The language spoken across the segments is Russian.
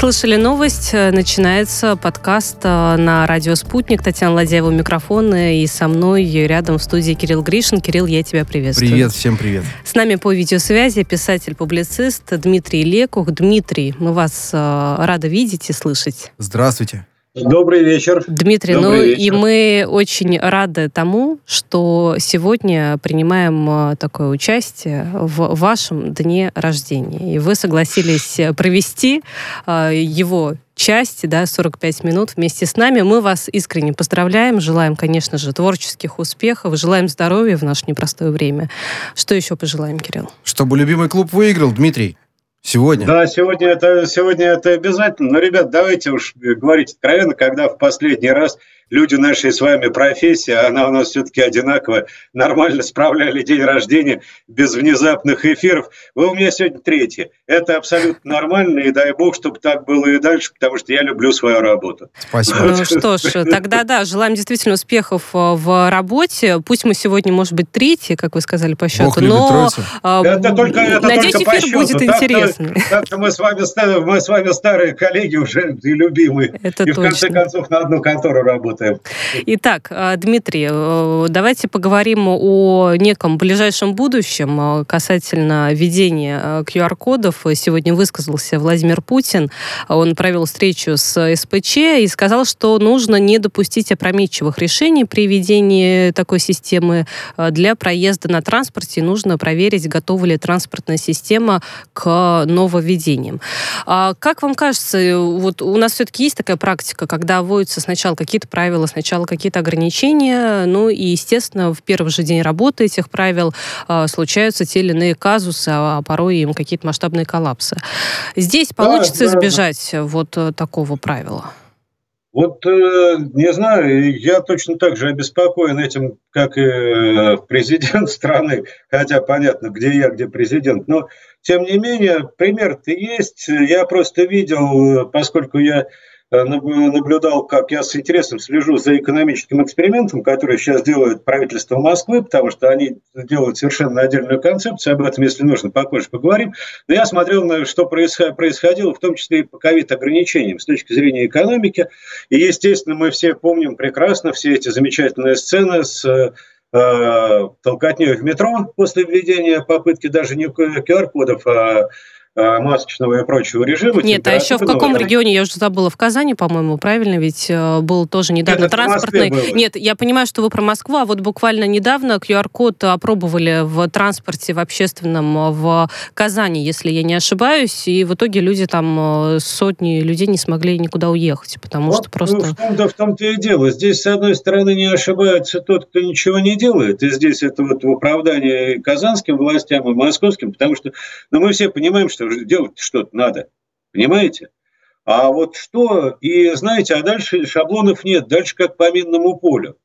Слышали новость. Начинается подкаст э, на радио «Спутник». Татьяна Ладяева у микрофона. И со мной рядом в студии Кирилл Гришин. Кирилл, я тебя приветствую. Привет, всем привет. С нами по видеосвязи писатель-публицист Дмитрий Лекух. Дмитрий, мы вас э, рады видеть и слышать. Здравствуйте. Добрый вечер. Дмитрий, Добрый ну вечер. и мы очень рады тому, что сегодня принимаем э, такое участие в вашем дне рождения. И вы согласились провести э, его часть, да, 45 минут вместе с нами. Мы вас искренне поздравляем, желаем, конечно же, творческих успехов, желаем здоровья в наше непростое время. Что еще пожелаем, Кирилл? Чтобы любимый клуб выиграл, Дмитрий. Сегодня? Да, сегодня это, сегодня это обязательно. Но, ребят, давайте уж говорить откровенно, когда в последний раз люди нашей с вами профессии, она у нас все-таки одинаковая, нормально справляли день рождения без внезапных эфиров. Вы у меня сегодня третий. Это абсолютно нормально, и дай бог, чтобы так было и дальше, потому что я люблю свою работу. Спасибо. Ну что ж, тогда да, желаем действительно успехов э, в работе. Пусть мы сегодня, может быть, третий, как вы сказали по счету, бог но э, это только, это надеюсь, только эфир будет так, интересный. Так что мы с, вами, мы с вами старые коллеги уже и любимые. Это и точно. в конце концов на одну контору работаем работаем. Итак, э, Дмитрий, э, давайте поговорим о неком ближайшем будущем э, касательно введения QR-кодов. Сегодня высказался Владимир Путин. Он провел встречу с СПЧ и сказал, что нужно не допустить опрометчивых решений при введении такой системы для проезда на транспорте. Нужно проверить, готова ли транспортная система к нововведениям. А как вам кажется, вот у нас все-таки есть такая практика, когда вводятся сначала какие-то правила правила сначала какие-то ограничения, ну и, естественно, в первый же день работы этих правил э, случаются те или иные казусы, а порой им какие-то масштабные коллапсы. Здесь получится да, да. избежать вот э, такого правила? Вот э, не знаю, я точно так же обеспокоен этим, как и э, президент страны, хотя понятно, где я, где президент, но тем не менее пример-то есть. Я просто видел, поскольку я наблюдал, как я с интересом слежу за экономическим экспериментом, который сейчас делает правительство Москвы, потому что они делают совершенно отдельную концепцию, об этом, если нужно, попозже поговорим. Но я смотрел, на что происходило, в том числе и по ковид-ограничениям с точки зрения экономики. И, естественно, мы все помним прекрасно все эти замечательные сцены с э, толкотней в метро после введения попытки даже не QR-кодов, а Э, масочного и прочего режима. Нет, а еще в каком регионе, я уже забыла, в Казани, по-моему, правильно, ведь э, был тоже недавно Нет, транспортный... Нет, я понимаю, что вы про Москву, а вот буквально недавно QR-код опробовали в транспорте, в общественном в Казани, если я не ошибаюсь, и в итоге люди там, э, сотни людей не смогли никуда уехать, потому вот, что просто... Ну, в том-то, в том-то и дело. Здесь, с одной стороны, не ошибается тот, кто ничего не делает, и здесь это вот в оправдании казанским властям и московским, потому что ну, мы все понимаем, что что делать что-то надо. Понимаете? А вот что, и знаете, а дальше шаблонов нет, дальше как по минному полю.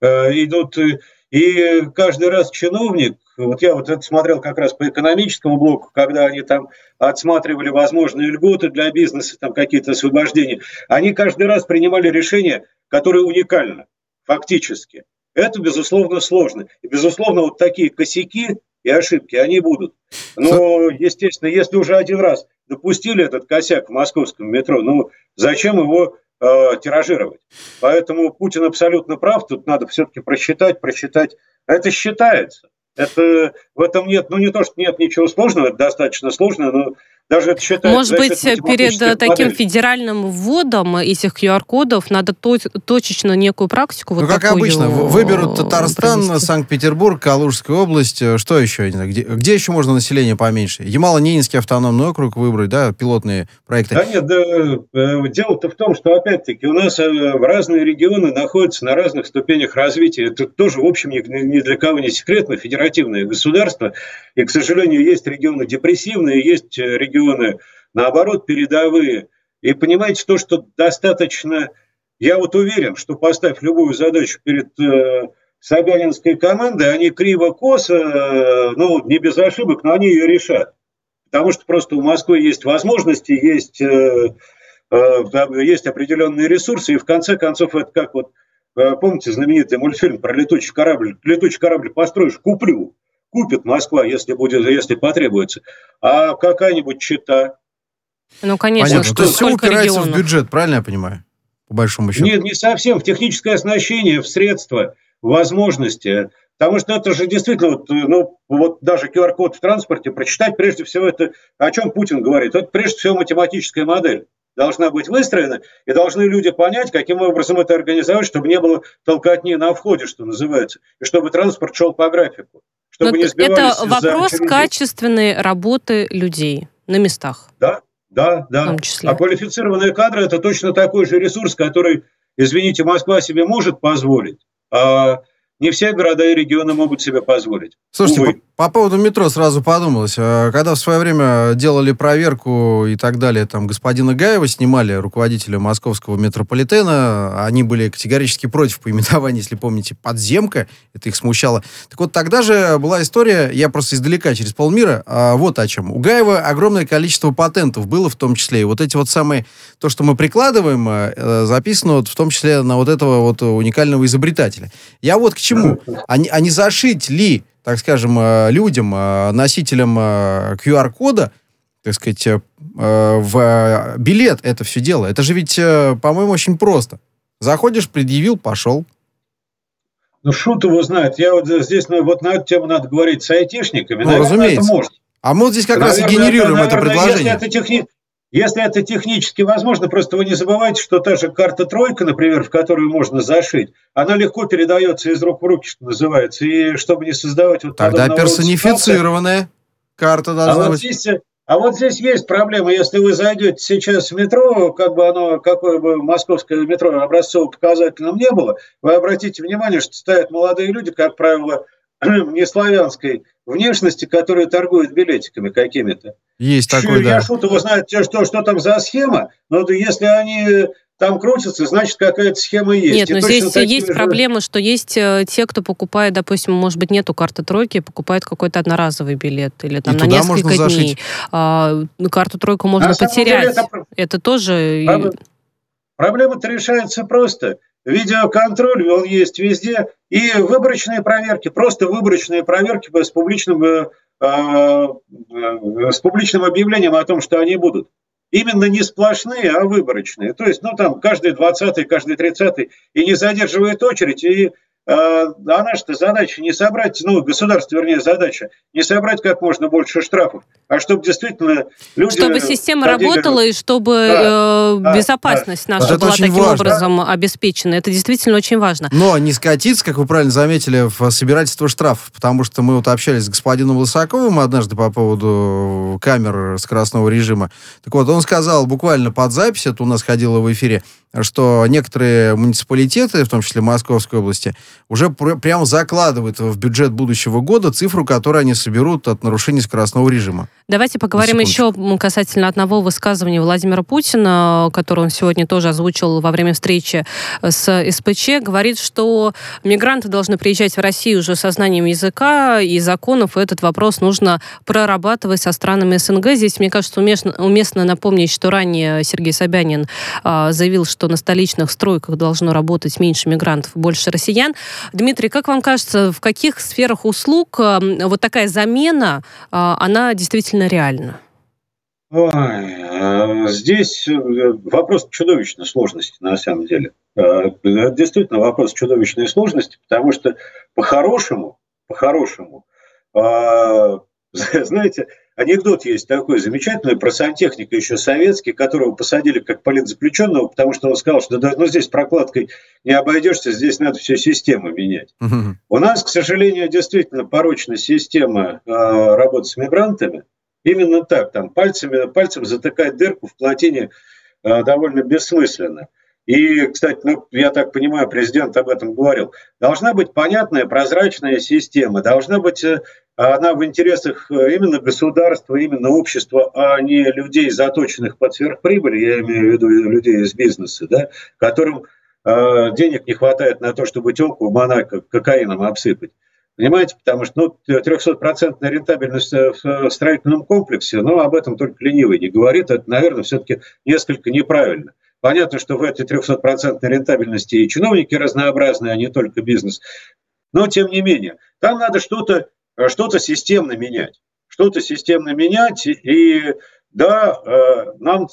Э, идут, э, и каждый раз чиновник, вот я вот это смотрел как раз по экономическому блоку, когда они там отсматривали возможные льготы для бизнеса, там какие-то освобождения, они каждый раз принимали решение, которое уникально, фактически. Это, безусловно, сложно. И, безусловно, вот такие косяки и ошибки, они будут. Но, естественно, если уже один раз допустили этот косяк в московском метро, ну, зачем его э, тиражировать? Поэтому Путин абсолютно прав, тут надо все-таки просчитать, просчитать. Это считается. Это, в этом нет, ну не то, что нет ничего сложного, это достаточно сложно, но даже это считается... Может быть, перед таким модель. федеральным вводом этих QR-кодов надо точечно некую практику Ну, вот как обычно, выберут Татарстан, провести. Санкт-Петербург, Калужская область, э, что еще? Где, где еще можно население поменьше? Ямало-Ненецкий автономный округ выбрать, да, пилотные проекты? Да нет, да, э, дело-то в том, что, опять-таки, у нас э, в разные регионы находятся на разных ступенях развития. Это тоже, в общем, ни для кого не секретно, федеративное государство. И, к сожалению, есть регионы депрессивные, есть регионы регионы, наоборот, передовые. И понимаете, то, что достаточно... Я вот уверен, что поставь любую задачу перед э, Собянинской командой, они криво-косо, э, ну, не без ошибок, но они ее решат. Потому что просто у Москвы есть возможности, есть, э, э, есть определенные ресурсы, и в конце концов это как вот, э, помните знаменитый мультфильм про летучий корабль? Летучий корабль построишь, куплю купит Москва, если, будет, если потребуется. А какая-нибудь чита, Ну, конечно. Понятно. То есть все упирается регионов? в бюджет, правильно я понимаю? По большому счету. Нет, не совсем. В техническое оснащение, в средства, в возможности. Потому что это же действительно, вот, ну, вот даже QR-код в транспорте прочитать, прежде всего, это о чем Путин говорит. Это прежде всего математическая модель должна быть выстроена, и должны люди понять, каким образом это организовать, чтобы не было толкотни на входе, что называется, и чтобы транспорт шел по графику. Чтобы Но не это вопрос качественной работы людей на местах. Да, да, да. А квалифицированные кадры – это точно такой же ресурс, который, извините, Москва себе может позволить, а не все города и регионы могут себе позволить. Слушайте, Увы. по, по поводу метро сразу подумалось. А, когда в свое время делали проверку и так далее, там господина Гаева снимали, руководителя московского метрополитена, они были категорически против поименования, если помните, подземка, это их смущало. Так вот, тогда же была история, я просто издалека, через полмира, а, вот о чем. У Гаева огромное количество патентов было в том числе, и вот эти вот самые, то, что мы прикладываем, э, записано вот в том числе на вот этого вот уникального изобретателя. Я вот к чему? А не, а не зашить ли, так скажем, э, людям, э, носителям QR-кода, э, так сказать, в билет это все дело? Это же ведь, по-моему, очень просто. Заходишь, предъявил, пошел. Ну, шут его знает. Я вот здесь ну, вот на эту тему надо говорить с айтишниками. Ну, Наверное, разумеется. Это может. А мы вот здесь как наверное, раз и генерируем это, наверное, это предложение. Если это, техни... Если это технически возможно, просто вы не забывайте, что та же карта тройка, например, в которую можно зашить, она легко передается из рук в руки, что называется, и чтобы не создавать вот Тогда персонифицированная карта должна а быть. Вот здесь, а вот здесь есть проблема. Если вы зайдете сейчас в метро, как бы оно, какое бы московское метро образцово-показательным не было, вы обратите внимание, что стоят молодые люди, как правило, не славянской внешности, которые торгуют билетиками какими-то. Есть такой, да. Я шут его знает, что, что там за схема, но если они там крутятся, значит, какая-то схема есть. Нет, но здесь есть же... проблема, что есть э, те, кто покупает, допустим, может быть, нету карты тройки, покупает какой-то одноразовый билет или там И на несколько дней. Зашить. А, карту тройку можно на потерять. Деле это... это тоже... Проблема... Проблема-то решается просто. Видеоконтроль, он есть везде. И выборочные проверки, просто выборочные проверки с публичным, э, э, с публичным объявлением о том, что они будут. Именно не сплошные, а выборочные. То есть, ну, там, каждый 20-й, каждый 30-й, и не задерживает очередь, и а, а наша задача не собрать, ну, государство, вернее, задача, не собрать как можно больше штрафов, а чтобы действительно люди... Чтобы система ходили... работала и чтобы да, э, безопасность да, наша да. была таким важно. образом обеспечена. Это действительно очень важно. Но не скатиться, как вы правильно заметили, в собирательство штрафов, потому что мы вот общались с господином Лысаковым однажды по поводу камер скоростного режима. Так вот, он сказал буквально под запись, это у нас ходило в эфире, что некоторые муниципалитеты, в том числе Московской области, уже пр- прямо закладывают в бюджет будущего года цифру, которую они соберут от нарушений скоростного режима. Давайте поговорим еще касательно одного высказывания Владимира Путина, которое он сегодня тоже озвучил во время встречи с СПЧ. Говорит, что мигранты должны приезжать в Россию уже со знанием языка и законов, и этот вопрос нужно прорабатывать со странами СНГ. Здесь, мне кажется, уместно, уместно напомнить, что ранее Сергей Собянин а, заявил, что на столичных стройках должно работать меньше мигрантов, больше россиян. Дмитрий, как вам кажется, в каких сферах услуг а, вот такая замена, а, она действительно реальна? Ой, а, здесь э, вопрос чудовищной сложности, на самом деле. Это действительно вопрос чудовищной сложности, потому что по-хорошему, по-хорошему, знаете, Анекдот есть такой замечательный про сантехника еще советский, которого посадили как политзаключенного, потому что он сказал, что да, ну, здесь прокладкой не обойдешься, здесь надо всю систему менять. Угу. У нас, к сожалению, действительно порочная система э, работы с мигрантами. Именно так, там пальцами, пальцем затыкать дырку в плотине э, довольно бессмысленно. И, кстати, ну, я так понимаю, президент об этом говорил. Должна быть понятная, прозрачная система, должна быть э, она в интересах э, именно государства, именно общества, а не людей, заточенных под сверхприбыль, я имею в виду людей из бизнеса, да, которым э, денег не хватает на то, чтобы телку Монако кокаином обсыпать. Понимаете, потому что ну, 300% рентабельность в строительном комплексе, но об этом только ленивый не говорит. Это, наверное, все-таки несколько неправильно. Понятно, что в этой 300% рентабельности и чиновники разнообразные, а не только бизнес. Но, тем не менее, там надо что-то что-то системно менять. Что-то системно менять. И Да, э, нам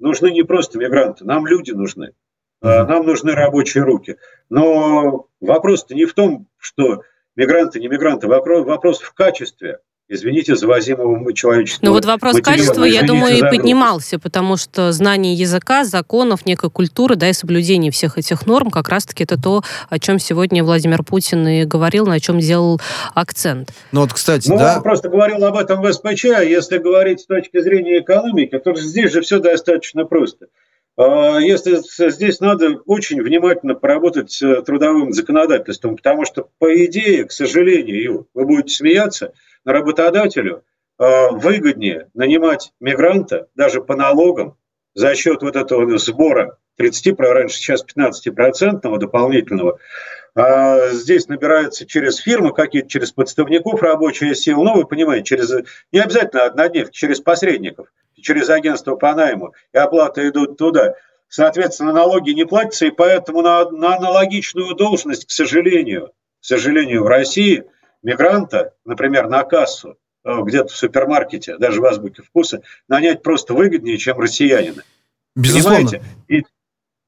нужны не просто мигранты, нам люди нужны. Э, нам нужны рабочие руки. Но вопрос-то не в том, что мигранты, не мигранты, вопрос, вопрос в качестве извините, завозимого человеческого Ну вот вопрос качества, я думаю, и поднимался, потому что знание языка, законов, некой культуры, да, и соблюдение всех этих норм, как раз-таки это то, о чем сегодня Владимир Путин и говорил, на чем делал акцент. Ну вот, кстати, ну, да... Он просто говорил об этом в СПЧ, если говорить с точки зрения экономики, то здесь же все достаточно просто. А, если здесь надо очень внимательно поработать с трудовым законодательством, потому что, по идее, к сожалению, вы будете смеяться, работодателю а, выгоднее нанимать мигранта даже по налогам за счет вот этого сбора 30, раньше сейчас 15-процентного дополнительного, а здесь набирается через фирмы какие-то, через подставников рабочая сила, ну, вы понимаете, через, не обязательно однодневки, через посредников, через агентство по найму, и оплата идут туда. Соответственно, налоги не платятся, и поэтому на, на аналогичную должность, к сожалению, к сожалению, в России мигранта, например, на кассу, э, где-то в супермаркете, даже в азбуке вкуса, нанять просто выгоднее, чем россиянина. Безусловно. Понимаете? И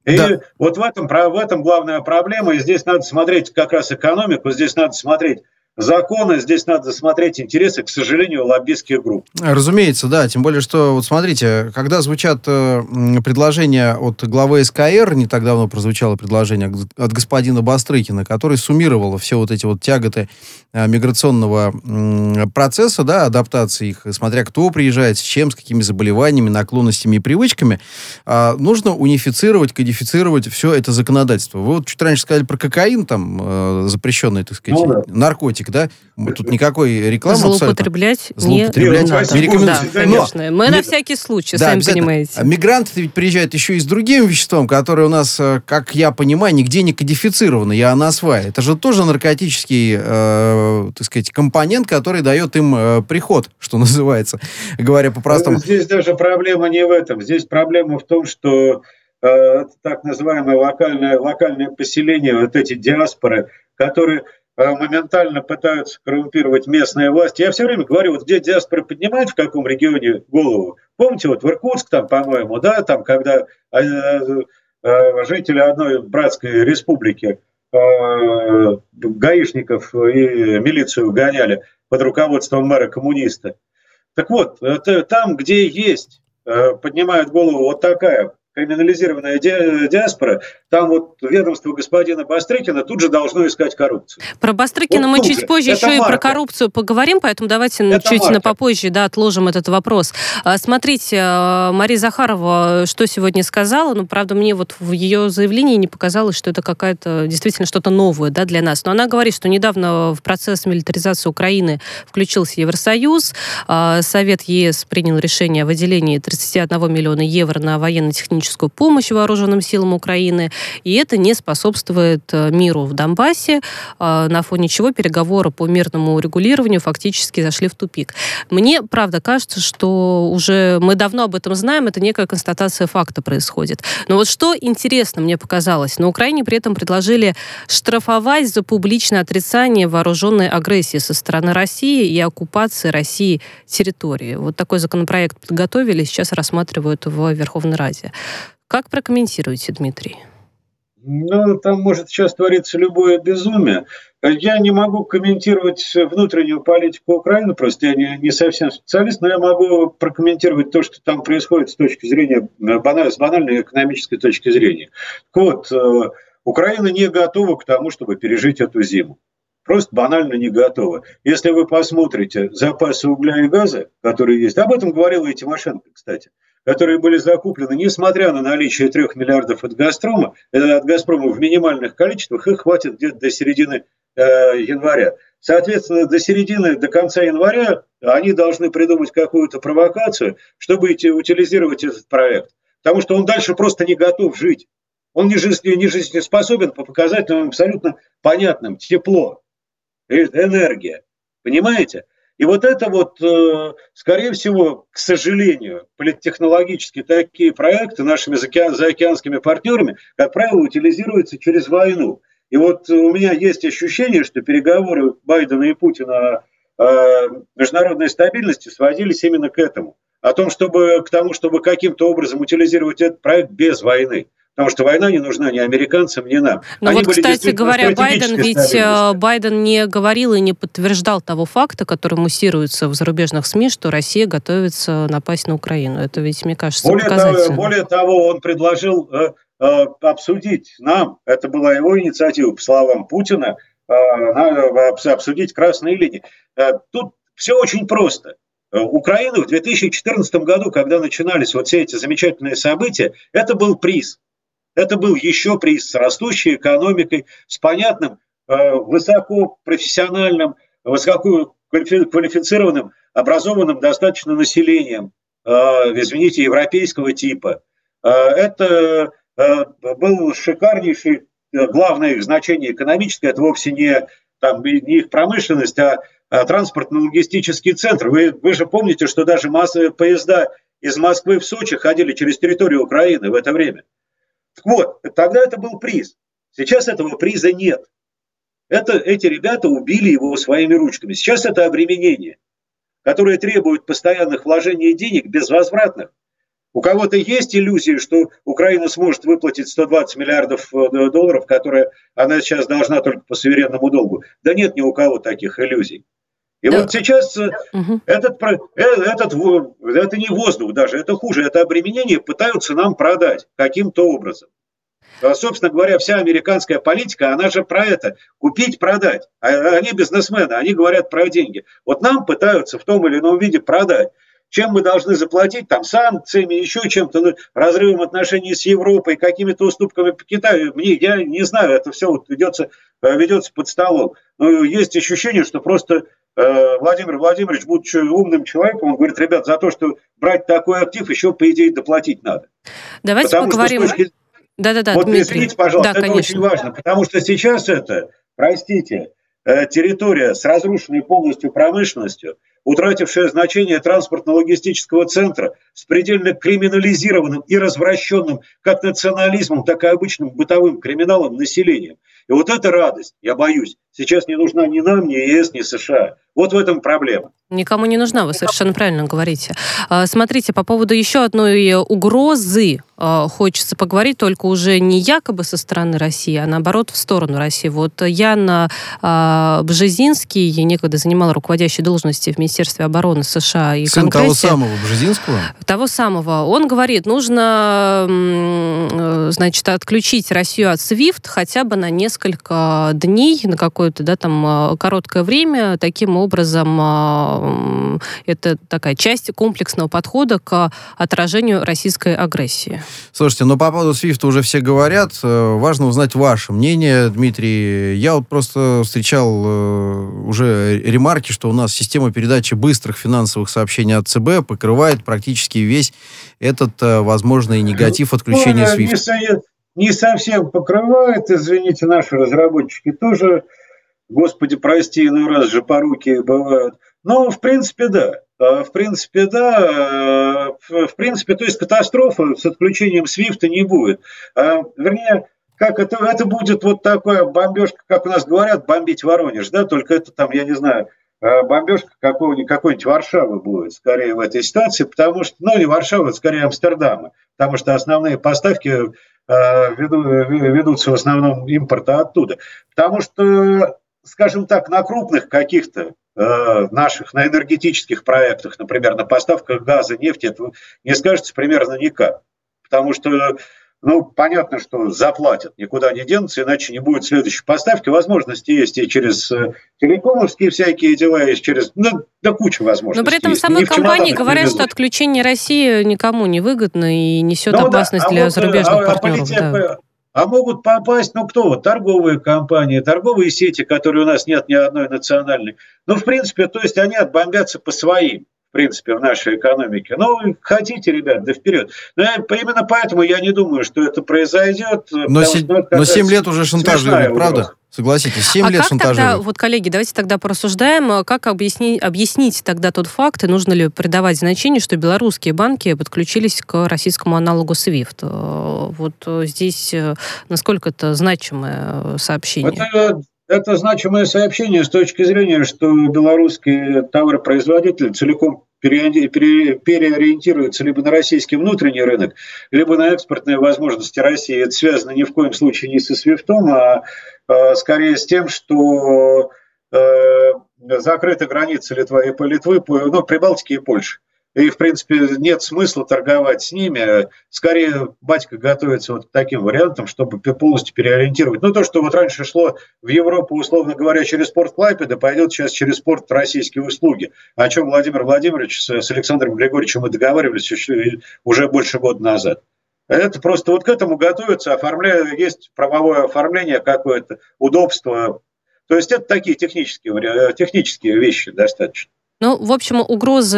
и да. вот в этом, в этом главная проблема, и здесь надо смотреть как раз экономику, здесь надо смотреть законы, здесь надо смотреть интересы, к сожалению, лоббистских групп. Разумеется, да. Тем более, что, вот смотрите, когда звучат э, предложения от главы СКР, не так давно прозвучало предложение от господина Бастрыкина, который суммировал все вот эти вот тяготы э, миграционного э, процесса, да, адаптации их, смотря кто приезжает, с чем, с какими заболеваниями, наклонностями и привычками, э, нужно унифицировать, кодифицировать все это законодательство. Вы вот чуть раньше сказали про кокаин, там, э, запрещенный, так сказать, ну, да. наркотик да? Тут никакой рекламы Злоупотреблять абсолютно. не Злоупотреблять надо. Не Да, конечно. Мы на всякий случай, да, сами понимаете. А мигранты ведь приезжают еще и с другим веществом, которое у нас, э, как я понимаю, нигде не кодифицировано, я анасвай. Это же тоже наркотический, э, так сказать, компонент, который дает им э, приход, что называется, говоря по-простому. Здесь даже проблема не в этом. Здесь проблема в том, что э, так называемое локальное, локальное поселение, вот эти диаспоры, которые Э, моментально пытаются коррумпировать местные власти. Я все время говорю, вот где диаспора поднимает, в каком регионе голову. Помните, вот в Иркутск там, по-моему, да, там, когда э, э, жители одной братской республики гаишников и милицию гоняли под руководством мэра коммуниста. Так вот, это там, где есть, поднимает голову вот такая криминализированная ди диаспора, там вот ведомство господина Бастрыкина тут же должно искать коррупцию. Про Бастрыкина вот мы чуть же. позже это еще марка. и про коррупцию поговорим, поэтому давайте это чуть марка. на попозже да, отложим этот вопрос. А, смотрите, а, Мария Захарова что сегодня сказала, ну, правда, мне вот в ее заявлении не показалось, что это какая-то действительно что-то новое да, для нас. Но она говорит, что недавно в процесс милитаризации Украины включился Евросоюз, а, Совет ЕС принял решение о выделении 31 миллиона евро на военно-техническую техническую помощь вооруженным силам Украины, и это не способствует э, миру в Донбассе, э, на фоне чего переговоры по мирному урегулированию фактически зашли в тупик. Мне, правда, кажется, что уже мы давно об этом знаем, это некая констатация факта происходит. Но вот что интересно мне показалось, на Украине при этом предложили штрафовать за публичное отрицание вооруженной агрессии со стороны России и оккупации России территории. Вот такой законопроект подготовили, сейчас рассматривают в Верховной Раде. Как прокомментируете, Дмитрий? Ну, там может сейчас твориться любое безумие. Я не могу комментировать внутреннюю политику Украины, просто я не, не совсем специалист, но я могу прокомментировать то, что там происходит с точки зрения, баналь, с банальной экономической точки зрения. Так вот, э, Украина не готова к тому, чтобы пережить эту зиму. Просто банально не готова. Если вы посмотрите запасы угля и газа, которые есть, об этом говорила и Тимошенко, кстати, которые были закуплены, несмотря на наличие трех миллиардов от «Газпрома», э, от «Газпрома» в минимальных количествах, их хватит где-то до середины э, января. Соответственно, до середины, до конца января они должны придумать какую-то провокацию, чтобы утилизировать этот проект. Потому что он дальше просто не готов жить. Он не, жизнь, не жизнеспособен по показателям абсолютно понятным. Тепло, э, энергия. Понимаете? И вот это вот, э, скорее всего, к сожалению, политтехнологически такие проекты нашими заокеанскими партнерами, как правило, утилизируются через войну. И вот у меня есть ощущение, что переговоры Байдена и Путина о международной стабильности сводились именно к этому. о том, чтобы к тому, чтобы каким-то образом утилизировать этот проект без войны. Потому что война не нужна ни американцам, ни нам. Но Они вот, кстати говоря, Байден ведь э, Байден не говорил и не подтверждал того факта, который муссируется в зарубежных СМИ, что Россия готовится напасть на Украину. Это ведь, мне кажется, более того, более того, он предложил э, э, обсудить нам, это была его инициатива, по словам Путина, э, э обсудить красные линии. Э, тут все очень просто. Украина в 2014 году, когда начинались вот все эти замечательные события, это был приз. Это был еще приз с растущей экономикой, с понятным, э, высокопрофессиональным, высококвалифицированным, образованным достаточно населением, э, извините, европейского типа. Э, это был шикарнейший, главное их значение экономическое, это вовсе не, там, не их промышленность, а, а транспортно-логистический центр. Вы, вы же помните, что даже массовые поезда из Москвы в Сочи ходили через территорию Украины в это время. Так вот, тогда это был приз. Сейчас этого приза нет. Это, эти ребята убили его своими ручками. Сейчас это обременение, которое требует постоянных вложений денег безвозвратных. У кого-то есть иллюзии, что Украина сможет выплатить 120 миллиардов э, долларов, которые она сейчас должна только по суверенному долгу. Да нет ни у кого таких иллюзий. И да. вот сейчас угу. этот, э, этот, это не воздух даже, это хуже, это обременение пытаются нам продать каким-то образом. А, собственно говоря, вся американская политика, она же про это, купить, продать. А они бизнесмены, они говорят про деньги. Вот нам пытаются в том или ином виде продать. Чем мы должны заплатить, там, санкциями, еще чем-то, ну, разрывом отношений с Европой, какими-то уступками по Китаю. Мне, я не знаю, это все вот ведется, э, ведется под столом. Но есть ощущение, что просто Э, Владимир Владимирович, будучи умным человеком, он говорит, ребят, за то, что брать такой актив, еще, по идее, доплатить надо. Давайте потому поговорим. Точки... Да-да-да, Вот Дмитрий. извините, пожалуйста, да, это конечно. очень важно, потому что сейчас это, простите, э, территория с разрушенной полностью промышленностью, утратившая значение транспортно-логистического центра, с предельно криминализированным и развращенным как национализмом, так и обычным бытовым криминалом населением. И вот эта радость, я боюсь, сейчас не нужна ни нам, ни ЕС, ни США. Вот в этом проблема. Никому не нужна, вы совершенно правильно говорите. А, смотрите, по поводу еще одной угрозы а, хочется поговорить, только уже не якобы со стороны России, а наоборот в сторону России. Вот Ян а, Бжезинский, некогда занимал руководящие должности в Министерстве обороны США и Сын Конгрессе. того самого Бжезинского? Того самого. Он говорит, нужно, значит, отключить Россию от SWIFT хотя бы на несколько дней, на какое-то, да, там, короткое время, таким образом это такая часть комплексного подхода к отражению российской агрессии. Слушайте, ну по поводу Свифта уже все говорят. Э, важно узнать ваше мнение, Дмитрий. Я вот просто встречал э, уже ремарки, что у нас система передачи быстрых финансовых сообщений от ЦБ покрывает практически весь этот э, возможный негатив отключения ну, Свифта. Не совсем покрывает, извините, наши разработчики тоже, господи, прости, иной раз же поруки бывают. Ну, в принципе, да. А, в принципе, да. А, в принципе, то есть катастрофы с отключением свифта не будет. А, вернее, как это, это будет вот такая бомбежка, как у нас говорят, бомбить Воронеж, да, только это там, я не знаю, бомбежка какого-нибудь, какой-нибудь Варшавы будет скорее в этой ситуации, потому что, ну, не Варшавы, скорее Амстердама, потому что основные поставки ведутся в основном импорта оттуда. Потому что, скажем так, на крупных каких-то Э, наших, на энергетических проектах, например, на поставках газа, нефти, это не скажется примерно никак. Потому что, ну, понятно, что заплатят, никуда не денутся, иначе не будет следующей поставки. Возможности есть и через э, телекомовские всякие дела, и через, ну, да куча возможностей. Но при этом самой компании говорят, что отключение России никому не выгодно и несет ну, опасность да, а для вот, э, зарубежных а, партнеров. А да. А могут попасть, ну кто? Торговые компании, торговые сети, которые у нас нет ни одной национальной. Ну, в принципе, то есть они отбомбятся по своим принципе, в нашей экономике. Ну, хотите, ребят, да вперед. Но именно поэтому я не думаю, что это произойдет. Но, се- что но 7 лет уже шантажируют, правда? Согласитесь, 7 а лет как шантажируют. Тогда, вот, коллеги, давайте тогда порассуждаем, а как объясни, объяснить тогда тот факт, и нужно ли придавать значение, что белорусские банки подключились к российскому аналогу SWIFT. Э, вот э, здесь э, насколько это значимое сообщение? Это, это значимое сообщение с точки зрения, что белорусские товаропроизводители целиком переориентируются либо на российский внутренний рынок, либо на экспортные возможности России. Это связано ни в коем случае не со свифтом, а скорее с тем, что закрыты границы Литвы и Литвы, ну, Прибалтики и Польши и, в принципе, нет смысла торговать с ними. Скорее, батька готовится вот к таким вариантам, чтобы полностью переориентировать. Ну, то, что вот раньше шло в Европу, условно говоря, через порт Клайпеда, пойдет сейчас через порт российские услуги. О чем Владимир Владимирович с Александром Григорьевичем мы договаривались уже больше года назад. Это просто вот к этому готовится, оформляют, есть правовое оформление какое-то, удобство. То есть это такие технические, технические вещи достаточно. Ну, в общем, угрозы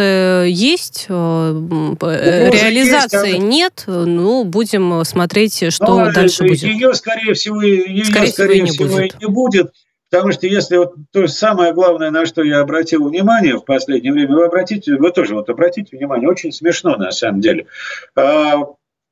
есть, э, угрозы реализации есть, нет. Ну, будем смотреть, что Но дальше будет. Ее, скорее всего, ее, скорее, скорее всего, всего, не, не будет. Потому что если вот то есть самое главное, на что я обратил внимание в последнее время, вы обратите, вы тоже вот обратите внимание, очень смешно на самом деле. А,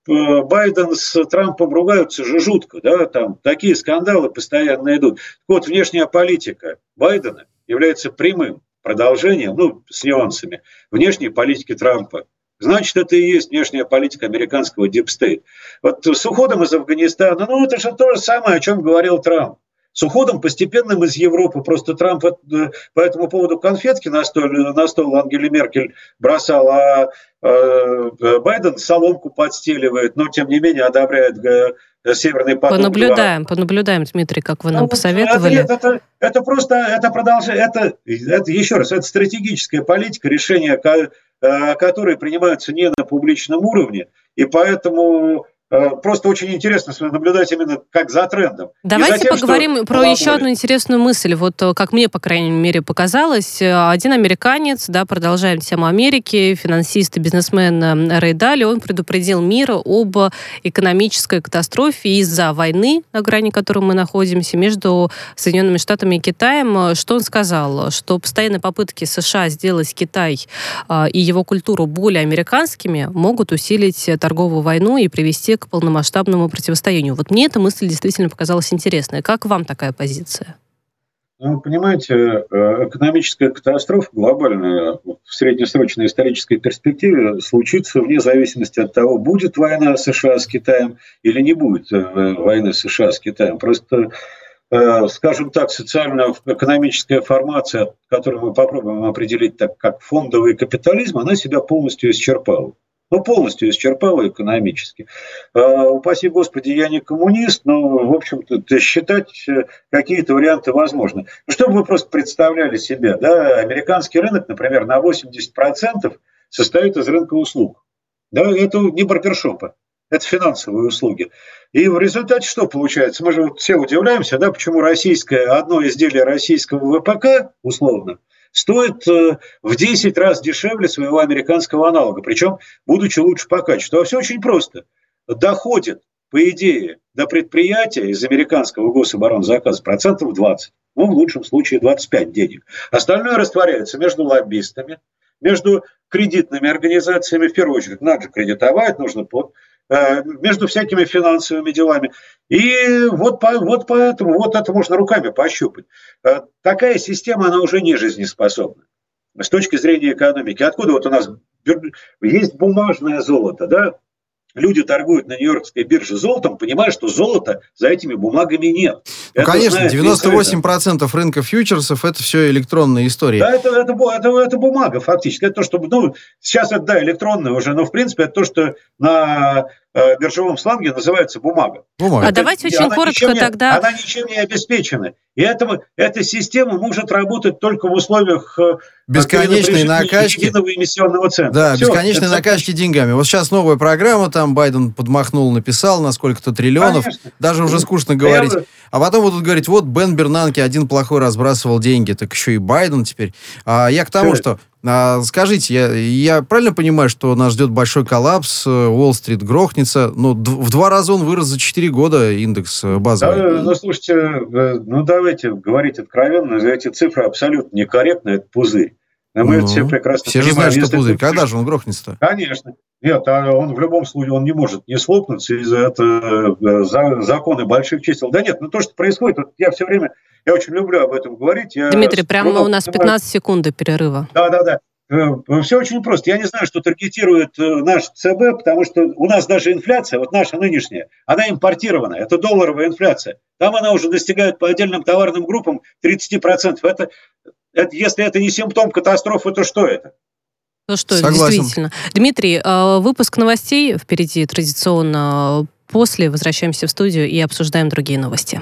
Байден с Трампом ругаются же жутко, да, там такие скандалы постоянно идут. Вот внешняя политика Байдена является прямым продолжением, ну, с нюансами, внешней политики Трампа. Значит, это и есть внешняя политика американского deep state. Вот с уходом из Афганистана, ну, это же то же самое, о чем говорил Трамп. С уходом постепенным из Европы. Просто Трамп э, по этому поводу конфетки на стол, на стол Ангели Меркель бросал, а э, Байден соломку подстеливает, но тем не менее одобряет э, Северный поток. Понаблюдаем, понаблюдаем, Дмитрий, как вы нам ну, посоветовали. Это, это, это просто, это продолжение, это, это, еще раз, это стратегическая политика, решения, которые принимаются не на публичном уровне, и поэтому Э, просто очень интересно наблюдать именно как за трендом. Давайте тем, поговорим про еще одну интересную мысль. Вот э, как мне, по крайней мере, показалось, э, один американец, да, продолжаем тему Америки, финансист и бизнесмен Рэй Дали, он предупредил мир об экономической катастрофе из-за войны, на грани которой мы находимся, между Соединенными Штатами и Китаем. Что он сказал? Что постоянные попытки США сделать Китай и его культуру более американскими могут усилить торговую войну и привести к полномасштабному противостоянию. Вот мне эта мысль действительно показалась интересной. Как вам такая позиция? Ну, понимаете, э, экономическая катастрофа глобальная в среднесрочной исторической перспективе случится вне зависимости от того, будет война США с Китаем или не будет э, войны США с Китаем. Просто, э, скажем так, социально-экономическая формация, которую мы попробуем определить так, как фондовый капитализм, она себя полностью исчерпала ну, полностью исчерпала экономически. А, упаси Господи, я не коммунист, но, в общем-то, считать э, какие-то варианты возможны. Ну, чтобы вы просто представляли себе, да, американский рынок, например, на 80% состоит из рынка услуг. Да, это не барбершопа, это финансовые услуги. И в результате что получается? Мы же все удивляемся, да, почему российское, одно изделие российского ВПК, условно, стоит э, в 10 раз дешевле своего американского аналога, причем будучи лучше по качеству. А все очень просто. Доходит, по идее, до предприятия из американского гособоронзаказа процентов 20, ну, в лучшем случае 25 денег. Остальное растворяется между лоббистами, между кредитными организациями, в первую очередь, надо же кредитовать, нужно под, Э, между всякими финансовыми делами. И вот, по, вот поэтому, вот это можно руками пощупать. Э, такая система, она уже не жизнеспособна с точки зрения экономики. Откуда вот у нас есть бумажное золото, да? Люди торгуют на Нью-Йоркской бирже золотом, понимая, что золота за этими бумагами нет. Ну, это конечно, 98% рынка фьючерсов – это все электронная история. Да, это, это, это, это бумага фактически. Это то, что, ну, сейчас это, да, электронная уже, но, в принципе, это то, что на э, биржевом сланге называется бумага. бумага. А это, давайте очень коротко не, тогда... Она ничем не обеспечена. И этому, эта система может работать только в условиях э, бесконечной накачки эмиссионного центра. Да, Все, бесконечной накачки деньгами. Вот сейчас новая программа, там Байден подмахнул, написал на сколько-то триллионов. Конечно. Даже уже скучно говорить. Я... А потом будут говорить, вот Бен Бернанке один плохой разбрасывал деньги, так еще и Байден теперь. А я к тому, что а, скажите, я, я правильно понимаю, что нас ждет большой коллапс, э, Уолл-стрит грохнется, но ну, в два раза он вырос за 4 года, индекс э, базовый. Да, ну, слушайте, э, ну, давайте говорить откровенно, эти цифры абсолютно некорректны, это пузырь. Мы ну, все прекрасно все понимаем. же знают, что пузырь. Когда же он грохнется-то? Конечно. Нет, а он в любом случае он не может не слопнуться из-за этого законы больших чисел. Да нет, ну то, что происходит, вот я все время я очень люблю об этом говорить. Я Дмитрий, прямо у нас 15 секунд до перерыва. Да, да, да. Все очень просто. Я не знаю, что таргетирует наш ЦБ, потому что у нас даже инфляция, вот наша нынешняя, она импортирована. Это долларовая инфляция. Там она уже достигает по отдельным товарным группам 30%. Это, это, если это не симптом катастрофы, то что это? Ну что, Согласен. действительно. Дмитрий, э, выпуск новостей впереди традиционно. После возвращаемся в студию и обсуждаем другие новости.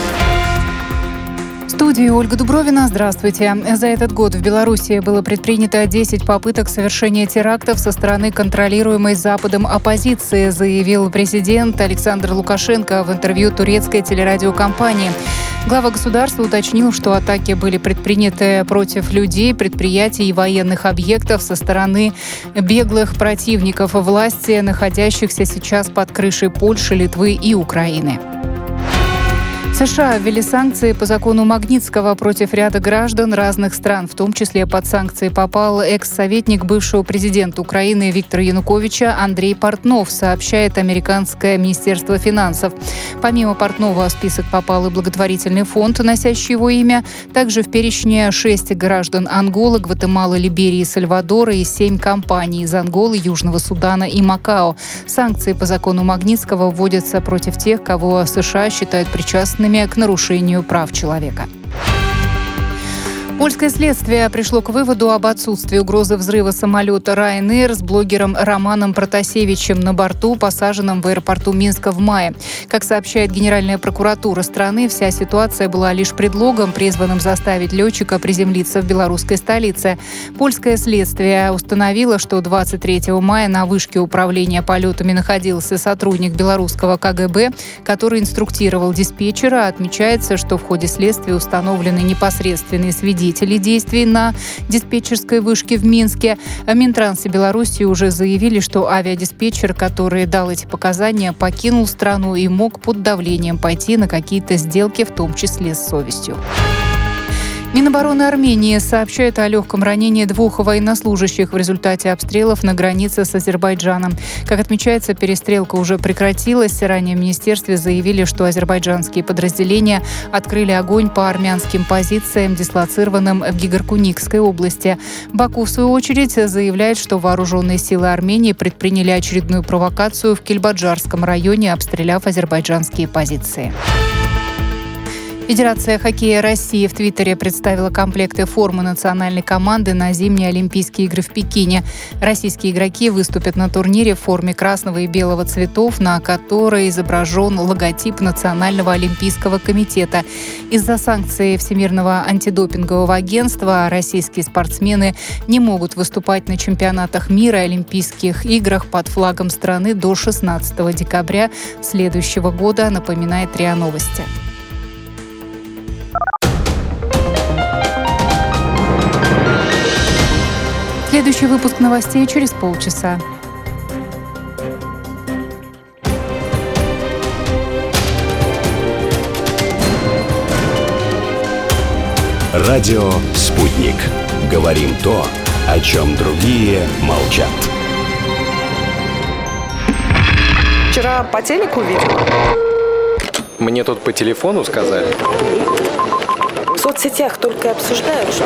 студии Ольга Дубровина. Здравствуйте. За этот год в Беларуси было предпринято 10 попыток совершения терактов со стороны контролируемой Западом оппозиции, заявил президент Александр Лукашенко в интервью турецкой телерадиокомпании. Глава государства уточнил, что атаки были предприняты против людей, предприятий и военных объектов со стороны беглых противников власти, находящихся сейчас под крышей Польши, Литвы и Украины. США ввели санкции по закону Магнитского против ряда граждан разных стран. В том числе под санкции попал экс-советник бывшего президента Украины Виктора Януковича Андрей Портнов, сообщает американское Министерство финансов. Помимо Портнова в список попал и благотворительный фонд, носящий его имя. Также в перечне шесть граждан Анголы, Гватемалы, Либерии, Сальвадора и семь компаний из Анголы, Южного Судана и Макао. Санкции по закону Магнитского вводятся против тех, кого США считают причастными причастными к нарушению прав человека. Польское следствие пришло к выводу об отсутствии угрозы взрыва самолета Ryanair с блогером Романом Протасевичем на борту, посаженном в аэропорту Минска в мае. Как сообщает Генеральная прокуратура страны, вся ситуация была лишь предлогом, призванным заставить летчика приземлиться в белорусской столице. Польское следствие установило, что 23 мая на вышке управления полетами находился сотрудник белорусского КГБ, который инструктировал диспетчера. Отмечается, что в ходе следствия установлены непосредственные свидетели руководителей действий на диспетчерской вышке в Минске. Минтрансе Беларуси уже заявили, что авиадиспетчер, который дал эти показания, покинул страну и мог под давлением пойти на какие-то сделки, в том числе с совестью. Минобороны Армении сообщает о легком ранении двух военнослужащих в результате обстрелов на границе с Азербайджаном. Как отмечается, перестрелка уже прекратилась. Ранее в министерстве заявили, что азербайджанские подразделения открыли огонь по армянским позициям, дислоцированным в Гигаркуникской области. Баку, в свою очередь, заявляет, что вооруженные силы Армении предприняли очередную провокацию в Кельбаджарском районе, обстреляв азербайджанские позиции. Федерация хоккея России в Твиттере представила комплекты формы национальной команды на зимние Олимпийские игры в Пекине. Российские игроки выступят на турнире в форме красного и белого цветов, на которой изображен логотип Национального олимпийского комитета. Из-за санкций Всемирного антидопингового агентства российские спортсмены не могут выступать на чемпионатах мира и Олимпийских играх под флагом страны до 16 декабря следующего года, напоминает РИА Новости. Следующий выпуск новостей через полчаса. Радио «Спутник». Говорим то, о чем другие молчат. Вчера по телеку видел. Мне тут по телефону сказали. В соцсетях только обсуждают, что...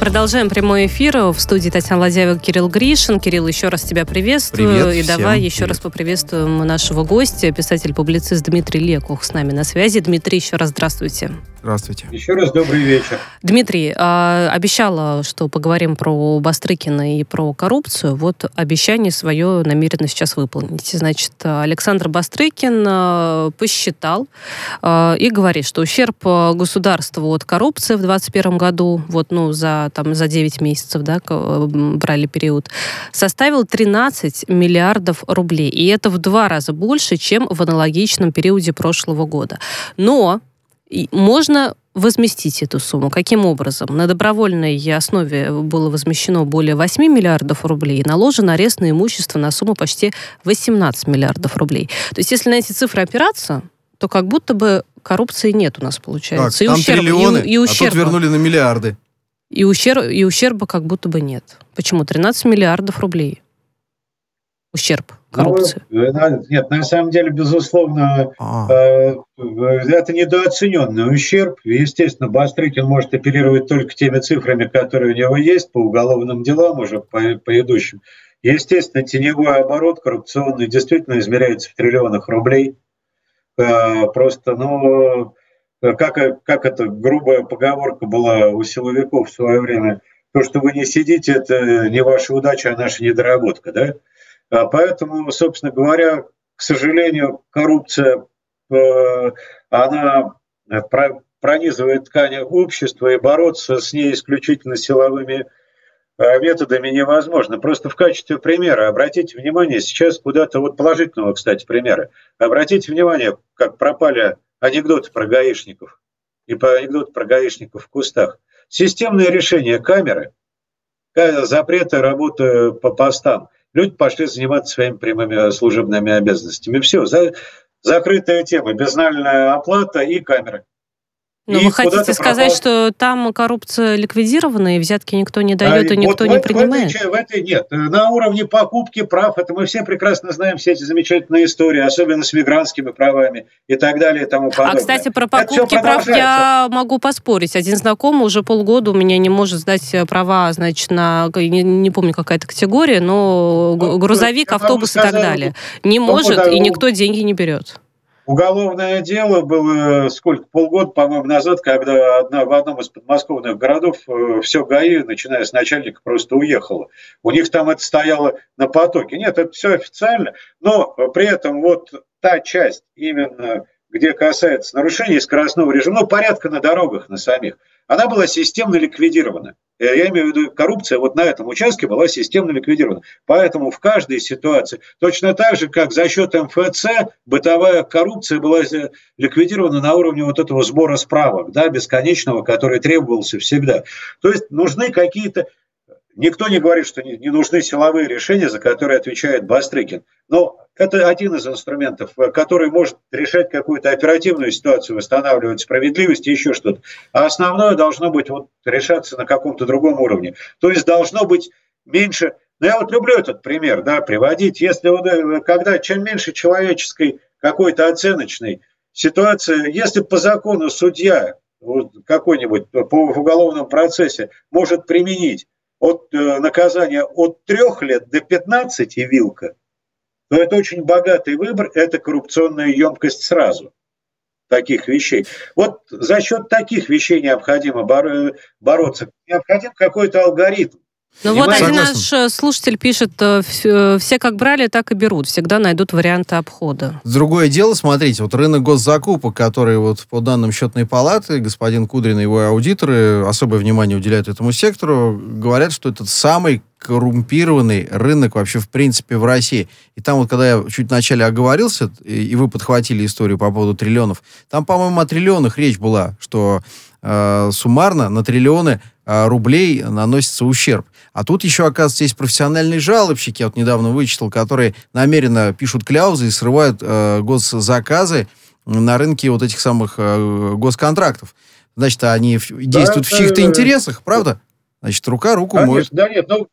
Продолжаем прямой эфир. В студии Татьяна Ладяева, Кирилл Гришин. Кирилл, еще раз тебя приветствую. Привет и всем. давай еще Привет. раз поприветствуем нашего гостя, писатель-публицист Дмитрий Лекух с нами на связи. Дмитрий, еще раз здравствуйте. Здравствуйте. Еще раз добрый вечер. Дмитрий, а, обещала, что поговорим про Бастрыкина и про коррупцию. Вот обещание свое намерена сейчас выполнить. Значит, Александр Бастрыкин а, посчитал а, и говорит, что ущерб государству от коррупции в 2021 году, вот, ну, за, там, за 9 месяцев, да, брали период, составил 13 миллиардов рублей. И это в два раза больше, чем в аналогичном периоде прошлого года. Но можно возместить эту сумму? Каким образом? На добровольной основе было возмещено более 8 миллиардов рублей, наложен арест на имущество на сумму почти 18 миллиардов рублей. То есть если на эти цифры опираться, то как будто бы коррупции нет у нас получается. Так, и там ущерб, триллионы, и, и ущерба. а тут вернули на миллиарды. И, ущерб, и ущерба как будто бы нет. Почему? 13 миллиардов рублей. Ущерб коррупции. Ну, нет, на самом деле, безусловно, А. э, это недооцененный ущерб. Естественно, Бастрыкин может оперировать только теми цифрами, которые у него есть по уголовным делам, уже по, по идущим. Естественно, теневой оборот коррупционный действительно измеряется в триллионах рублей. Э, Просто, ну, как, как эта грубая поговорка была у силовиков в свое время, то, что вы не сидите, это не ваша удача, а наша недоработка, да? А Поэтому, собственно говоря, к сожалению, коррупция, э, она про- пронизывает ткани общества, и бороться с ней исключительно силовыми э, методами невозможно. Просто в качестве примера обратите внимание, сейчас куда-то, вот положительного, кстати, примера, обратите внимание, как пропали анекдоты про гаишников и по анекдоты про гаишников в кустах. Системное решение камеры, ка- запреты работы по постам. Люди пошли заниматься своими прямыми служебными обязанностями. Все, за, закрытая тема, безнальная оплата и камеры. Но И вы хотите сказать, пропал- что там коррупция ликвидирована, и взятки никто не дает, А, и никто вот не в, принимает? В этой, в этой нет. На уровне покупки прав, это мы все прекрасно знаем, все эти замечательные истории, особенно с мигрантскими правами и так далее и тому А, подобное. кстати, про покупки прав я могу поспорить. Один знакомый уже полгода у меня не может сдать э, права, значит, на, не, не помню, какая-то категория, но Ну, грузовик, автобус и так далее. Не может, и никто деньги не берет. Уголовное дело было сколько, полгода, по-моему, назад, когда одна, в одном из подмосковных городов э, все ГАИ, начиная с начальника, просто уехало. У них там это стояло на потоке. Нет, это все официально, но при этом вот та часть именно, где касается нарушений скоростного режима, ну, порядка на дорогах, на самих, она была системно ликвидирована. Э, Я имею в виду, коррупция вот на этом участке была системно ликвидирована. Поэтому в каждой ситуации, точно так же, как за счет МФЦ, бытовая коррупция была э, ликвидирована на уровне вот этого сбора справок, да, бесконечного, который требовался всегда. То есть нужны какие-то Никто не говорит, что не, нужны силовые решения, за которые отвечает Бастрыкин. Но это один из инструментов, э, который может решать какую-то оперативную ситуацию, восстанавливать справедливость и еще что-то. А основное должно быть вот решаться на каком-то другом уровне. То есть должно быть меньше... Ну, я вот люблю этот пример, да, приводить. Если вот, э, когда чем меньше человеческой какой-то оценочной ситуации, если по закону судья вот какой-нибудь по в уголовном процессе может применить от э, наказания от 3 лет до 15 вилка, то это очень богатый выбор, это коррупционная емкость сразу таких вещей. Вот за счет таких вещей необходимо боро- бороться. Необходим какой-то алгоритм. Ну вот один Согласен. наш э, слушатель пишет, э, э, все как брали, так и берут. Всегда найдут варианты обхода. Другое дело, смотрите, вот рынок госзакупок, который вот по данным счетной палаты, господин Кудрин и его аудиторы особое внимание уделяют этому сектору, говорят, что это самый коррумпированный рынок вообще в принципе в России. И там вот, когда я чуть вначале оговорился, и, и вы подхватили историю по поводу триллионов, там, по-моему, о триллионах речь была, что э, суммарно на триллионы э, рублей наносится ущерб. А тут еще, оказывается, есть профессиональные жалобщики, я вот недавно вычитал, которые намеренно пишут кляузы и срывают э, госзаказы на рынке вот этих самых э, госконтрактов. Значит, они в- действуют в да, чьих-то да. интересах, правда? Значит, рука руку моет. Конечно, да нет, ну,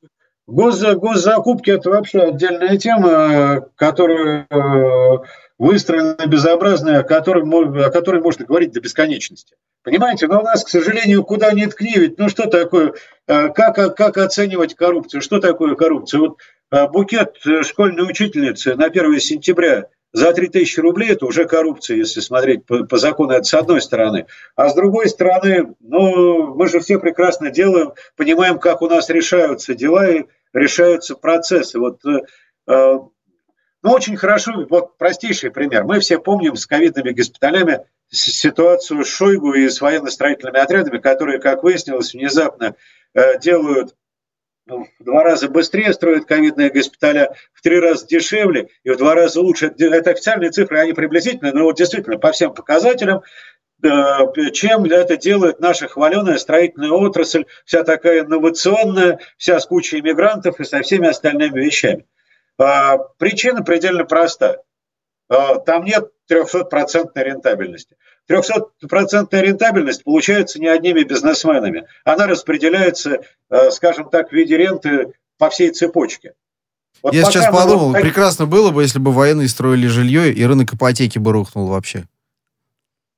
гос, госзакупки – это вообще отдельная тема, которая э, выстроена безобразная, о которой, о которой можно говорить до бесконечности. Понимаете, но у нас, к сожалению, куда ни ткни, ну что такое, э, как, как оценивать коррупцию, что такое коррупция? Вот э, букет э, школьной учительницы на 1 сентября за 3000 рублей – это уже коррупция, если смотреть по, по закону, это с одной стороны. А с другой стороны, ну, мы же все прекрасно делаем, понимаем, как у нас решаются дела и решаются процессы. Вот, э, ну, очень хорошо, вот простейший пример. Мы все помним с ковидными госпиталями ситуацию с Шойгу и с военно-строительными отрядами, которые, как выяснилось, внезапно э, делают ну, в два раза быстрее строят ковидные госпиталя, в три раза дешевле и в два раза лучше. Это официальные цифры, они приблизительные, но вот действительно по всем показателям чем это делает наша хваленая строительная отрасль, вся такая инновационная, вся с кучей иммигрантов и со всеми остальными вещами. А, причина предельно проста. А, там нет 300% рентабельности. 300% рентабельность получается не одними бизнесменами. Она распределяется, а, скажем так, в виде ренты по всей цепочке. Вот Я сейчас подумал, вот... прекрасно было бы, если бы военные строили жилье, и рынок ипотеки бы рухнул вообще.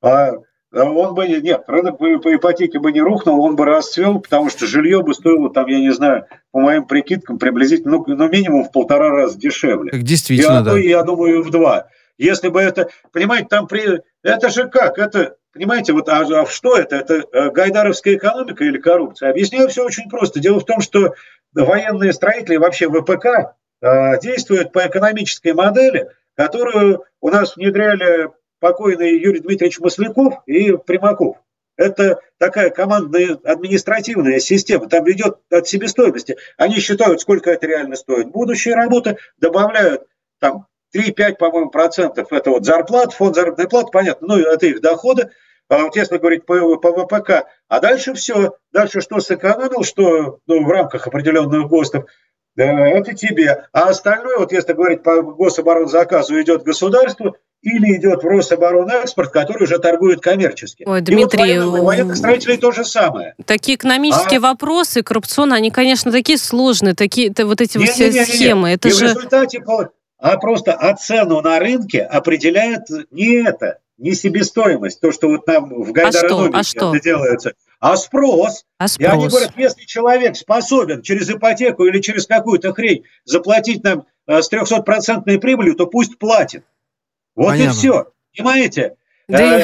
А, он бы, нет, рынок по, по ипотеке бы не рухнул, он бы расцвел, потому что жилье бы стоило, там, я не знаю, по моим прикидкам, приблизительно, ну, ну минимум в полтора раза дешевле. Так действительно, я, да. Я думаю, в два. Если бы это, понимаете, там при... Это же как? Это, понимаете, вот а, а что это? Это э, гайдаровская экономика или коррупция? Объясняю все очень просто. Дело в том, что военные строители, вообще ВПК, э, действуют по экономической модели, которую у нас внедряли покойный Юрий Дмитриевич Масляков и Примаков. Это такая командная административная система. Там идет от себестоимости. Они считают, сколько это реально стоит. Будущая работа добавляют там 3-5, по-моему, процентов это вот зарплат, фонд заработной платы, понятно, ну, это их доходы, а если говорить по, по ВПК, а дальше все, дальше что сэкономил, что ну, в рамках определенных ГОСТов, это тебе. А остальное, вот если говорить по гособоронзаказу, идет государству, или идет в Рособоронэкспорт, который уже торгует коммерчески. Ой, Дмитрий, и вот военных строителей то же самое. Такие экономические а? вопросы, коррупционные, они, конечно, такие сложные, такие вот эти не, вот все не, не, схемы. Не. Это и же... в результате, а просто а цену на рынке определяет не это, не себестоимость, то, что вот нам в гайдарономике а что? А что? делается, а спрос. а спрос. И они говорят, если человек способен через ипотеку или через какую-то хрень заплатить нам э, с 300% прибылью, то пусть платит. Вот Понятно. и все. Понимаете? Да э,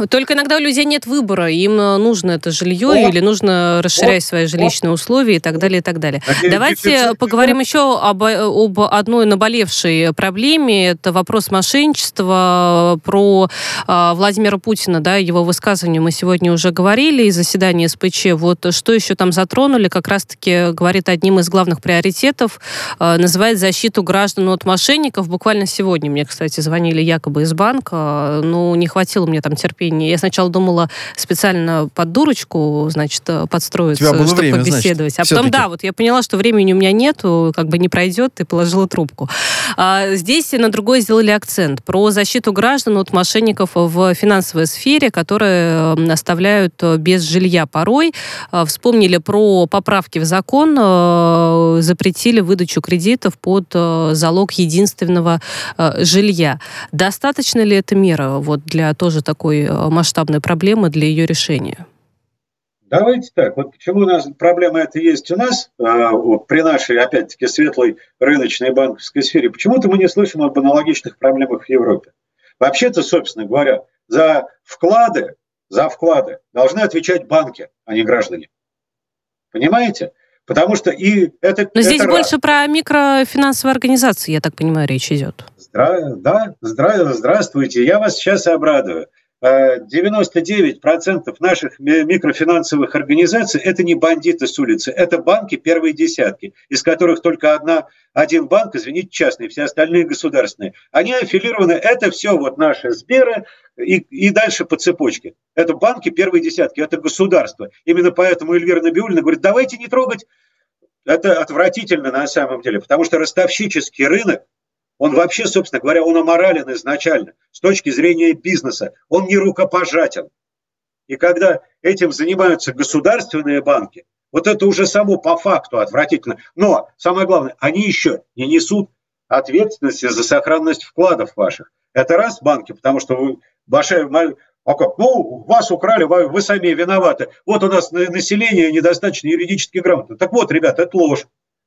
и... Только иногда у людей нет выбора, им э, нужно это жилье вот. или нужно расширять вот. свои жилищные вот. условия и так далее, и так далее. Так, Давайте дефицит, поговорим еще об, об одной наболевшей проблеме. Это вопрос мошенничества. Про э, Владимира Путина, да, его высказывание мы сегодня уже говорили, и заседание СПЧ. Вот что еще там затронули, как раз-таки говорит одним из главных приоритетов, э, называет защиту граждан от мошенников. Буквально сегодня мне, кстати, звонили якобы из банка, ну, не хватило мне там терпения. Я сначала думала специально под дурочку, значит, подстроиться, чтобы время, побеседовать. Значит, а потом, да, вот я поняла, что времени у меня нету, как бы не пройдет, и положила трубку. А, здесь на другой сделали акцент про защиту граждан от мошенников в финансовой сфере, которые оставляют без жилья порой. А, вспомнили про поправки в закон, а, запретили выдачу кредитов под залог единственного жилья. Достаточно ли эта мера вот для тоже такой э, масштабной проблемы, для ее решения? Давайте так, вот почему у нас проблема это есть у нас, а, при нашей, опять-таки, светлой рыночной банковской сфере, почему-то мы не слышим об аналогичных проблемах в Европе. Вообще-то, собственно говоря, за вклады, за вклады должны отвечать банки, а не граждане. Понимаете? Потому что и это... Но здесь это больше раз. про микрофинансовые организации, я так понимаю, речь идет. Здра... Да, здра... здравствуйте, я вас сейчас обрадую. 99% э, наших микрофинансовых организаций – это не бандиты с улицы, это банки первой десятки, из которых только одна, один банк, извините, частный, все остальные государственные. Они аффилированы, это все вот наши Сберы и, и дальше по цепочке. Это банки первой десятки, это государство. Именно поэтому Эльвира Набиулина говорит, давайте не трогать. Это отвратительно на самом деле, потому что ростовщический рынок он вообще, собственно говоря, он аморален изначально с точки зрения бизнеса. Он не рукопожатен. И когда этим занимаются государственные банки, вот это уже само по факту отвратительно. Но самое главное, они еще не несут ответственности за сохранность вкладов ваших. Это раз банки, потому что вы большая... А? Ну, вас украли, вы сами виноваты. Вот у нас население недостаточно юридически грамотно. Так вот, ребята, это ложь.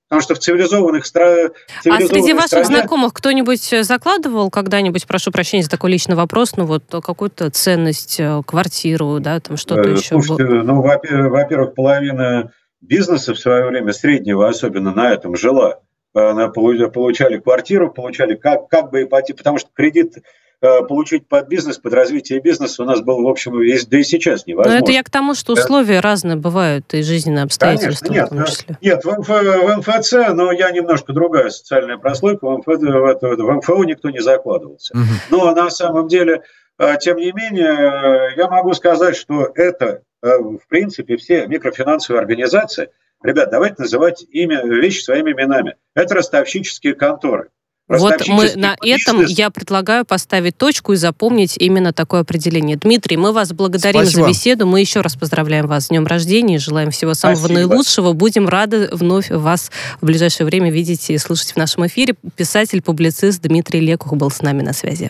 Потому что в цивилизованных странах... А среди ваших стране... знакомых кто-нибудь э, закладывал когда-нибудь, прошу прощения за такой личный вопрос, ну вот какую-то ценность, э, квартиру, да, там что-то э, еще? Слушайте, ну, во-первых, половина бизнеса в свое время, среднего особенно, на этом жила. Она получали квартиру, получали как, как бы ипотеку, потому что кредит Э, получить под бизнес, под развитие бизнеса у нас был, в общем, да и сейчас невозможно. Но это я к тому, что условия да. разные бывают, и жизненные обстоятельства Конечно, нет, в том числе. Нет, в, МФ, в МФЦ, но я немножко другая социальная прослойка, в, МФ, в, в МФО никто не закладывался. Угу. Но на самом деле А, тем не менее, я могу сказать, что это, в принципе, все микрофинансовые организации, ребят, давайте называть имя, вещи своими именами. Это ростовщические конторы. Вот мы на бизнес. этом я предлагаю поставить точку и запомнить именно такое определение. Дмитрий, мы вас благодарим Спасибо. за беседу. Мы еще раз поздравляем вас с днем рождения и желаем всего самого Спасибо. наилучшего. Будем рады вновь вас в ближайшее время видеть и слышать в нашем эфире. Писатель-публицист Дмитрий Лекух был с нами на связи.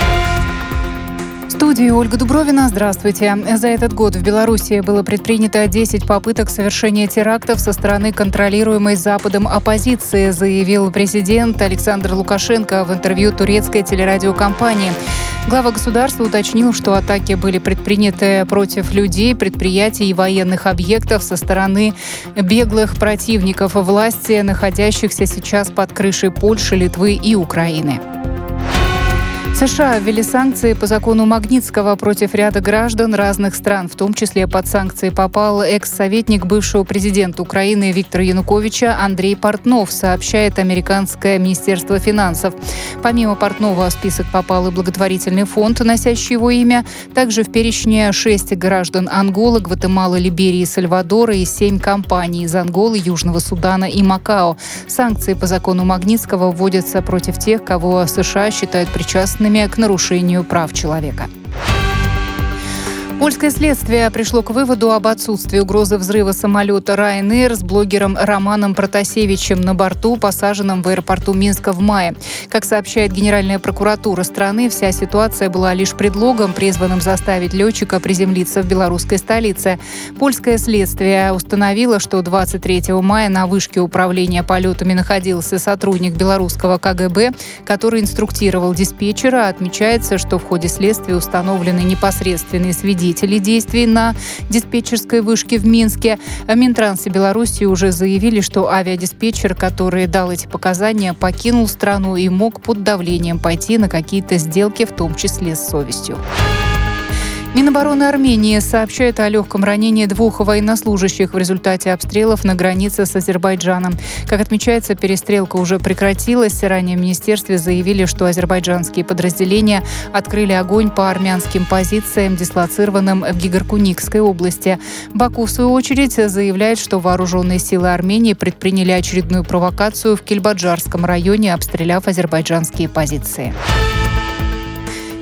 студии Ольга Дубровина. Здравствуйте. За этот год в Беларуси было предпринято 10 попыток совершения терактов со стороны контролируемой Западом оппозиции, заявил президент Александр Лукашенко в интервью турецкой телерадиокомпании. Глава государства уточнил, что атаки были предприняты против людей, предприятий и военных объектов со стороны беглых противников власти, находящихся сейчас под крышей Польши, Литвы и Украины. США ввели санкции по закону Магнитского против ряда граждан разных стран. В том числе под санкции попал экс-советник бывшего президента Украины Виктора Януковича Андрей Портнов, сообщает американское Министерство финансов. Помимо Портнова в список попал и благотворительный фонд, носящий его имя. Также в перечне шесть граждан Анголы, Гватемалы, Либерии, Сальвадора и семь компаний из Анголы, Южного Судана и Макао. Санкции по закону Магнитского вводятся против тех, кого США считают причастными причастными к нарушению прав человека. Польское следствие пришло к выводу об отсутствии угрозы взрыва самолета Ryanair с блогером Романом Протасевичем на борту, посаженным в аэропорту Минска в мае. Как сообщает Генеральная прокуратура страны, вся ситуация была лишь предлогом, призванным заставить летчика приземлиться в белорусской столице. Польское следствие установило, что 23 мая на вышке управления полетами находился сотрудник белорусского КГБ, который инструктировал диспетчера. Отмечается, что в ходе следствия установлены непосредственные свидетели руководителей действий на диспетчерской вышке в Минске. В Минтрансе Беларуси уже заявили, что авиадиспетчер, который дал эти показания, покинул страну и мог под давлением пойти на какие-то сделки, в том числе с совестью. Минобороны Армении сообщает о легком ранении двух военнослужащих в результате обстрелов на границе с Азербайджаном. Как отмечается, перестрелка уже прекратилась. Ранее в министерстве заявили, что азербайджанские подразделения открыли огонь по армянским позициям, дислоцированным в Гигаркуникской области. Баку, в свою очередь, заявляет, что вооруженные силы Армении предприняли очередную провокацию в Кельбаджарском районе, обстреляв азербайджанские позиции.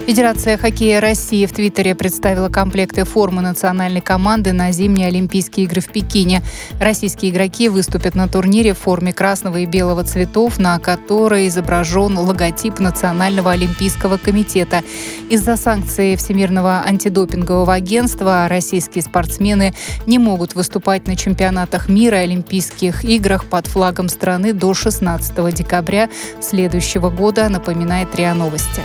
Федерация хоккея России в Твиттере представила комплекты формы национальной команды на зимние Олимпийские игры в Пекине. Российские игроки выступят на турнире в форме красного и белого цветов, на которой изображен логотип Национального олимпийского комитета. Из-за санкций Всемирного антидопингового агентства российские спортсмены не могут выступать на чемпионатах мира и Олимпийских играх под флагом страны до 16 декабря следующего года, напоминает РИА Новости.